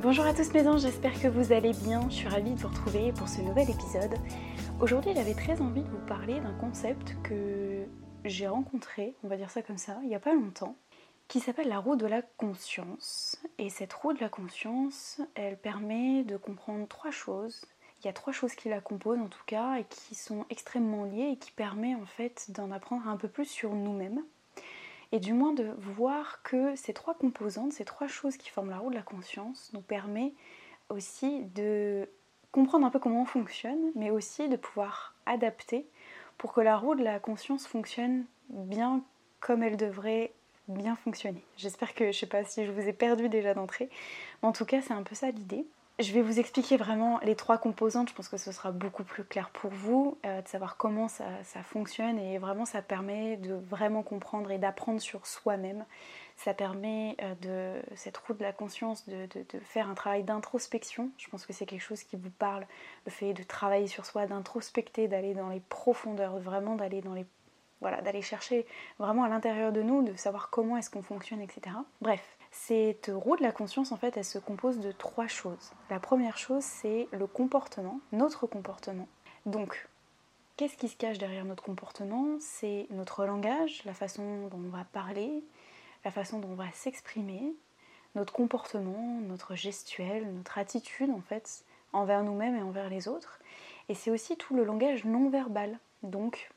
Bonjour à tous mes anges, j'espère que vous allez bien. Je suis ravie de vous retrouver pour ce nouvel épisode. Aujourd'hui, j'avais très envie de vous parler d'un concept que j'ai rencontré, on va dire ça comme ça, il n'y a pas longtemps, qui s'appelle la roue de la conscience. Et cette roue de la conscience, elle permet de comprendre trois choses. Il y a trois choses qui la composent en tout cas et qui sont extrêmement liées et qui permet en fait d'en apprendre un peu plus sur nous-mêmes et du moins de voir que ces trois composantes, ces trois choses qui forment la roue de la conscience, nous permet aussi de comprendre un peu comment on fonctionne, mais aussi de pouvoir adapter pour que la roue de la conscience fonctionne bien comme elle devrait bien fonctionner. J'espère que je ne sais pas si je vous ai perdu déjà d'entrée, mais en tout cas c'est un peu ça l'idée. Je vais vous expliquer vraiment les trois composantes, je pense que ce sera beaucoup plus clair pour vous, euh, de savoir comment ça, fonctionne et vraiment ça permet de vraiment comprendre et d'apprendre sur soi-même. Ça permet euh, de cette route de la conscience de, faire un travail d'introspection. Je pense que c'est quelque chose qui vous parle, le fait de travailler sur soi, d'introspecter, d'aller dans les profondeurs, vraiment d'aller dans les voilà, d'aller chercher vraiment à l'intérieur de nous, de savoir comment est-ce qu'on fonctionne, etc. Bref, cette roue de la conscience, en fait, elle se compose de trois choses. La première chose, c'est le comportement, notre comportement. Donc, qu'est-ce qui se cache derrière notre comportement? C'est notre langage, la façon dont on va parler, la façon dont on va s'exprimer, notre comportement, notre gestuelle, notre attitude, en fait, envers nous-mêmes et envers les autres. Et c'est aussi tout le langage non verbal. Donc,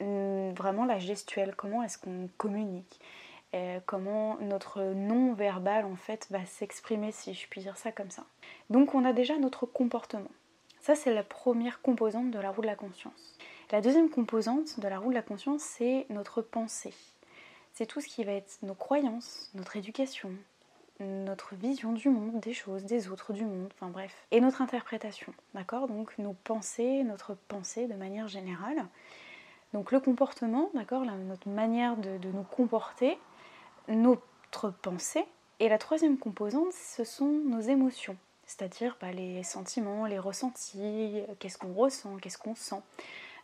hum, vraiment la gestuelle, comment est-ce qu'on communique? Comment notre non-verbal en fait va s'exprimer, si je puis dire ça comme ça. Donc on a déjà notre comportement. Ça c'est la première composante de la roue de la conscience. La deuxième composante de la roue de la conscience, c'est notre pensée. C'est tout ce qui va être nos croyances, notre éducation, notre vision du monde, des choses, des autres, du monde, enfin bref, et notre interprétation, d'accord? Donc nos pensées, notre pensée de manière générale. Donc le comportement, d'accord, notre manière de, nous comporter, notre pensée. Et la troisième composante, ce sont nos émotions, c'est-à-dire bah, les sentiments, les ressentis, qu'est-ce qu'on ressent, qu'est-ce qu'on sent,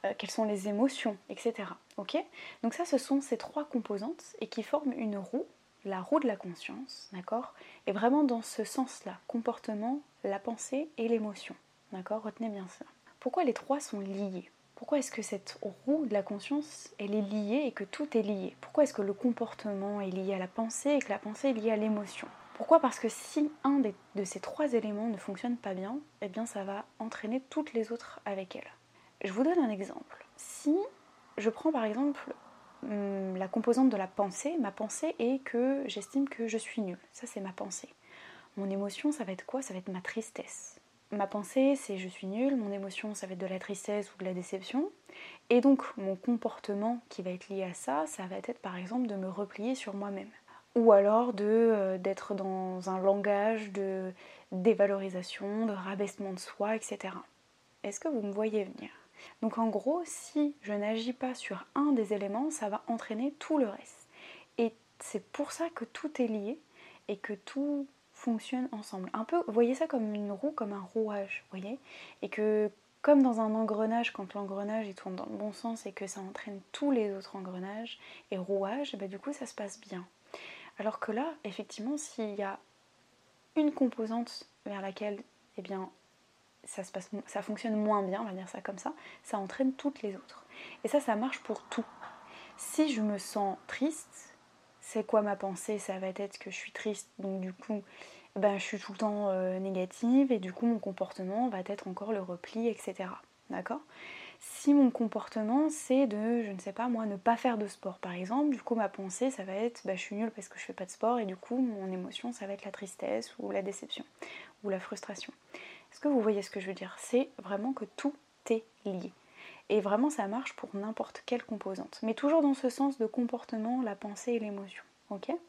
euh, quelles sont les émotions, etc. Ok? Donc ça, ce sont ces trois composantes et qui forment une roue, la roue de la conscience, d'accord? Et vraiment dans ce sens-là, comportement, la pensée et l'émotion, d'accord? Retenez bien ça. Pourquoi les trois sont liés? Pourquoi est-ce que cette roue de la conscience, elle est liée et que tout est lié? Pourquoi est-ce que le comportement est lié à la pensée et que la pensée est liée à l'émotion? Pourquoi? Parce que si un de ces trois éléments ne fonctionne pas bien, eh bien ça va entraîner toutes les autres avec elle. Je vous donne un exemple. Si je prends par exemple hum, la composante de la pensée, ma pensée est que j'estime que je suis nulle. Ça c'est ma pensée. Mon émotion, ça va être quoi? Ça va être ma tristesse ma pensée, c'est je suis nulle, mon émotion, ça va être de la tristesse ou de la déception. Et donc, mon comportement qui va être lié à ça, ça va être par exemple de me replier sur moi-même. Ou alors de, euh, d'être dans un langage de dévalorisation, de rabaissement de soi, etc. Est-ce que vous me voyez venir? Donc en gros, si je n'agis pas sur un des éléments, ça va entraîner tout le reste. Et c'est pour ça que tout est lié et que tout fonctionnent ensemble. Un peu, voyez ça comme une roue, comme un rouage, voyez Et que comme dans un engrenage, quand l'engrenage il tourne dans le bon sens et que ça entraîne tous les autres engrenages et rouages, bah, du coup ça se passe bien. Alors que là, effectivement, s'il y a une composante vers laquelle eh bien, ça, se passe, ça fonctionne moins bien, on va dire ça comme ça, ça entraîne toutes les autres. Et ça, ça marche pour tout. Si je me sens triste, c'est quoi ma pensée? Ça va être que je suis triste, donc du coup, ben, je suis tout le temps euh, négative et du coup mon comportement va être encore le repli, etc. D'accord? Si mon comportement c'est de, je ne sais pas moi, ne pas faire de sport par exemple, du coup ma pensée ça va être ben, je suis nulle parce que je fais pas de sport et du coup mon émotion ça va être la tristesse ou la déception ou la frustration. Est-ce que vous voyez ce que je veux dire? C'est vraiment que tout est lié. Et vraiment, ça marche pour n'importe quelle composante. Mais toujours dans ce sens de comportement, la pensée et l'émotion.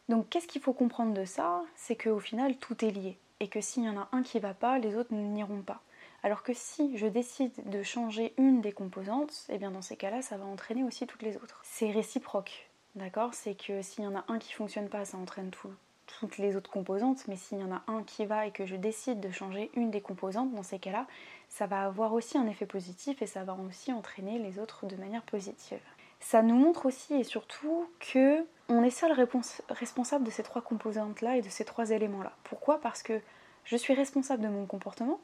Donc qu'est-ce qu'il faut comprendre de ça? C'est qu'au final, tout est lié. Et que s'il y en a un qui va pas, les autres n'iront pas. Alors que si je décide de changer une des composantes, et eh bien dans ces cas-là, ça va entraîner aussi toutes les autres. C'est réciproque, d'accord? C'est que s'il y en a un qui fonctionne pas, ça entraîne toutes les autres composantes, mais s'il y en a un qui va et que je décide de changer une des composantes, dans ces cas-là, ça va avoir aussi un effet positif et ça va aussi entraîner les autres de manière positive. Ça nous montre aussi et surtout que on est seul responsable de ces trois composantes-là et de ces trois éléments-là. Pourquoi? Parce que je suis responsable de mon comportement,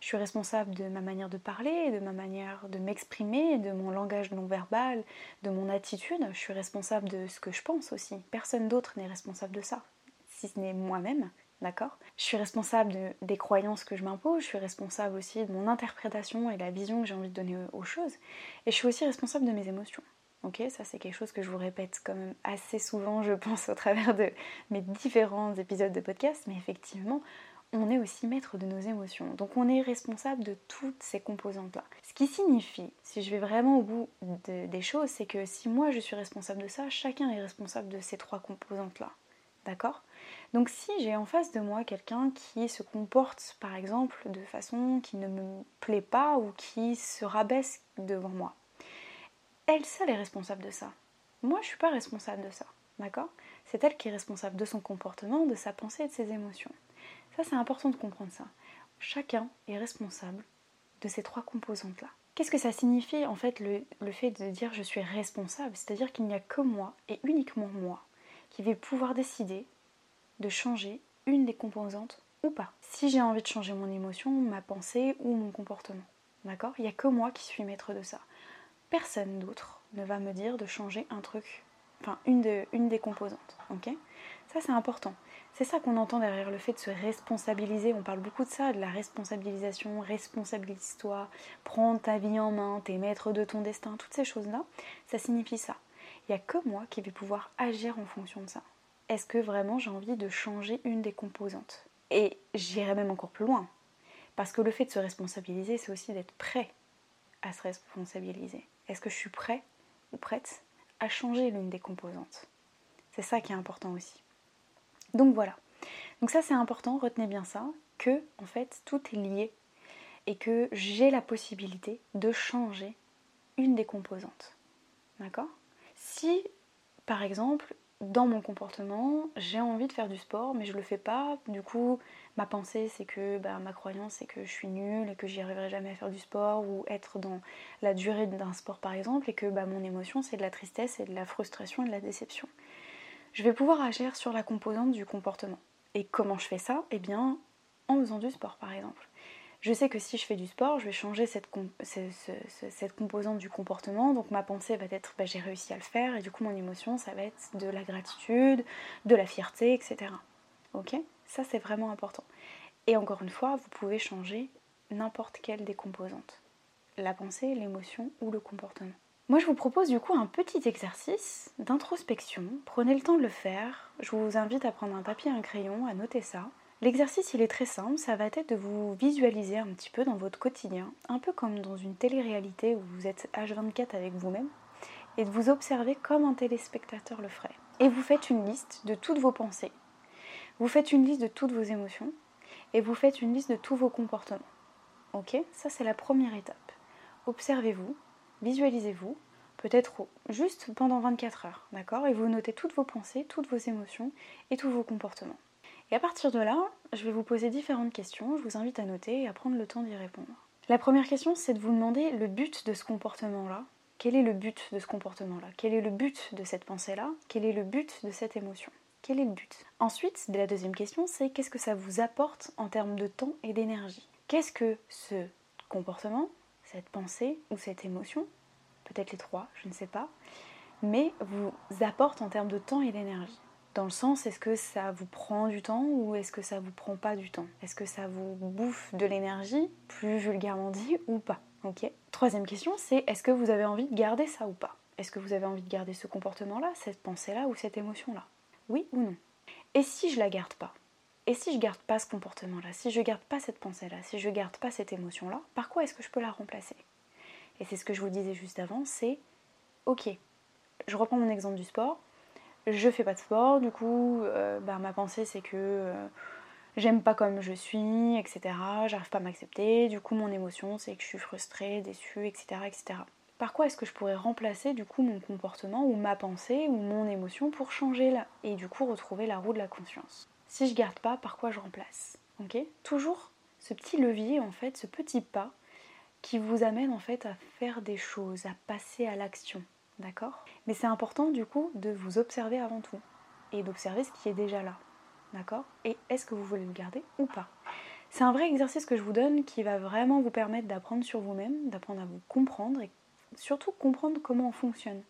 je suis responsable de ma manière de parler, de ma manière de m'exprimer, de mon langage non verbal, de mon attitude. Je suis responsable de ce que je pense aussi. Personne d'autre n'est responsable de ça, si ce n'est moi-même. D'accord? Je suis responsable des croyances que je m'impose, je suis responsable aussi de mon interprétation et la vision que j'ai envie de donner aux choses. Et je suis aussi responsable de mes émotions. Ok, ça c'est quelque chose que je vous répète quand même assez souvent, je pense, au travers de mes différents épisodes de podcast, mais effectivement, on est aussi maître de nos émotions. Donc on est responsable de toutes ces composantes-là. Ce qui signifie, si je vais vraiment au bout des choses, c'est que si moi je suis responsable de ça, chacun est responsable de ces trois composantes-là. D'accord? Donc si j'ai en face de moi quelqu'un qui se comporte par exemple de façon qui ne me plaît pas ou qui se rabaisse devant moi, elle seule est responsable de ça. Moi je suis pas responsable de ça. D'accord? C'est elle qui est responsable de son comportement, de sa pensée et de ses émotions. Ça, c'est important de comprendre ça. Chacun est responsable de ces trois composantes-là. Qu'est-ce que ça signifie en fait le, fait de dire je suis responsable? C'est-à-dire qu'il n'y a que moi et uniquement moi qui vais pouvoir décider de changer une des composantes ou pas. Si j'ai envie de changer mon émotion, ma pensée ou mon comportement. D'accord? Il n'y a que moi qui suis maître de ça. Personne d'autre ne va me dire de changer un truc, enfin une, des composantes. Ok? Ça c'est important. C'est ça qu'on entend derrière le fait de se responsabiliser. On parle beaucoup de ça, de la responsabilisation, responsabilise-toi, prends ta vie en main, t'es maître de ton destin, toutes ces choses-là. Ça signifie ça. Il n'y a que moi qui vais pouvoir agir en fonction de ça. Est-ce que vraiment j'ai envie de changer une des composantes? Et j'irai même encore plus loin. Parce que le fait de se responsabiliser, c'est aussi d'être prêt à se responsabiliser. Est-ce que je suis prêt ou prête à changer l'une des composantes? C'est ça qui est important aussi. Donc voilà. Donc ça c'est important, retenez bien ça, que en fait tout est lié et que j'ai la possibilité de changer une des composantes. D'accord? Si par exemple dans mon comportement, j'ai envie de faire du sport, mais je le fais pas. Du coup, ma pensée, c'est que bah, ma croyance, c'est que je suis nulle et que j'y arriverai jamais à faire du sport ou être dans la durée d'un sport, par exemple, et que bah, mon émotion, c'est de la tristesse et de la frustration et de la déception je vais pouvoir agir sur la composante du comportement. Et comment je fais ça? Eh bien, en faisant du sport par exemple. Je sais que si je fais du sport, je vais changer cette, composante du comportement. Donc ma pensée va être bah, j'ai réussi à le faire et du coup mon émotion ça va être de la gratitude, de la fierté, etc. Ok? Ça c'est vraiment important. Et encore une fois, vous pouvez changer n'importe quelle des composantes. La pensée, l'émotion ou le comportement. Moi, je vous propose du coup un petit exercice d'introspection. Prenez le temps de le faire. Je vous invite à prendre un papier et un crayon, à noter ça. L'exercice, il est très simple. Ça va être de vous visualiser un petit peu dans votre quotidien, un peu comme dans une télé-réalité où vous êtes H24 avec vous-même, et de vous observer comme un téléspectateur le ferait. Et vous faites une liste de toutes vos pensées. Vous faites une liste de toutes vos émotions. Et vous faites une liste de tous vos comportements. Ok? Ça, c'est la première étape. Observez-vous, Visualisez-vous, peut-être juste pendant 24 heures, d'accord? Et vous notez toutes vos pensées, toutes vos émotions et tous vos comportements. Et à partir de là, je vais vous poser différentes questions, je vous invite à noter et à prendre le temps d'y répondre. La première question, c'est de vous demander le but de ce comportement-là. Quel est le but de ce comportement-là? Quel est le but de cette pensée-là? Quel est le but de cette émotion? Quel est le but? Ensuite, la deuxième question, c'est qu'est-ce que ça vous apporte en termes de temps et d'énergie? Qu'est-ce que ce comportement, cette pensée ou cette émotion, peut-être les trois, je ne sais pas, mais vous apporte en termes de temps et d'énergie? Dans le sens, est-ce que ça vous prend du temps ou est-ce que ça vous prend pas du temps? Est-ce que ça vous bouffe de l'énergie, plus vulgairement dit, ou pas? Ok. Troisième question, c'est est-ce que vous avez envie de garder ça ou pas? Est-ce que vous avez envie de garder ce comportement-là, cette pensée-là ou cette émotion-là? Oui ou non? Et si je la garde pas? Et si je garde pas ce comportement-là, si je garde pas cette pensée-là, si je garde pas cette émotion-là, par quoi est-ce que je peux la remplacer? Et c'est ce que je vous disais juste avant, c'est ok, je reprends mon exemple du sport. Je fais pas de sport, du coup, euh, bah, ma pensée c'est que euh, j'aime pas comme je suis, etc. J'arrive pas à m'accepter, du coup, mon émotion c'est que je suis frustrée, déçue, etc. etc. Par quoi est-ce que je pourrais remplacer du coup mon comportement ou ma pensée ou mon émotion pour changer là et du coup retrouver la roue de la conscience? Si je garde pas, par quoi je remplace? Ok? Toujours ce petit levier en fait, ce petit pas qui vous amène en fait à faire des choses, à passer à l'action. D'accord Mais c'est important du coup de vous observer avant tout et d'observer ce qui est déjà là. D'accord? Et est-ce que vous voulez le garder ou pas? C'est un vrai exercice que je vous donne qui va vraiment vous permettre d'apprendre sur vous-même, d'apprendre à vous comprendre et surtout comprendre comment on fonctionne.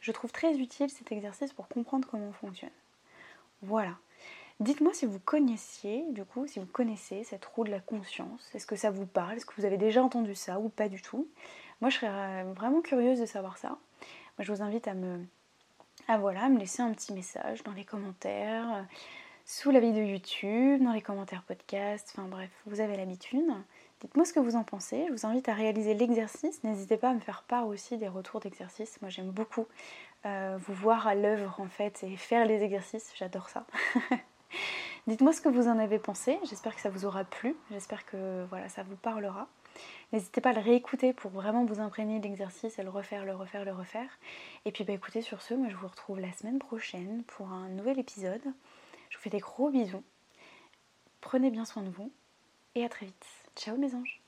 Je trouve très utile cet exercice pour comprendre comment on fonctionne. Voilà. Dites-moi si vous connaissiez, du coup, si vous connaissez cette roue de la conscience. Est-ce que ça vous parle? Est-ce que vous avez déjà entendu ça ou pas du tout? Moi, je serais vraiment curieuse de savoir ça. Je vous invite à me, voilà, me laisser un petit message dans les commentaires, euh, sous la vidéo YouTube, dans les commentaires podcast. Enfin bref, vous avez l'habitude. Dites-moi ce que vous en pensez. Je vous invite à réaliser l'exercice. N'hésitez pas à me faire part aussi des retours d'exercice. Moi, j'aime beaucoup euh, vous voir à l'œuvre en fait et faire les exercices. J'adore ça. Dites-moi ce que vous en avez pensé, j'espère que ça vous aura plu, j'espère que voilà, ça vous parlera. N'hésitez pas à le réécouter pour vraiment vous imprégner de l'exercice et le refaire, le refaire, le refaire. Et puis bah écoutez, sur ce, moi je vous retrouve la semaine prochaine pour un nouvel épisode. Je vous fais des gros bisous. Prenez bien soin de vous et à très vite. Ciao mes anges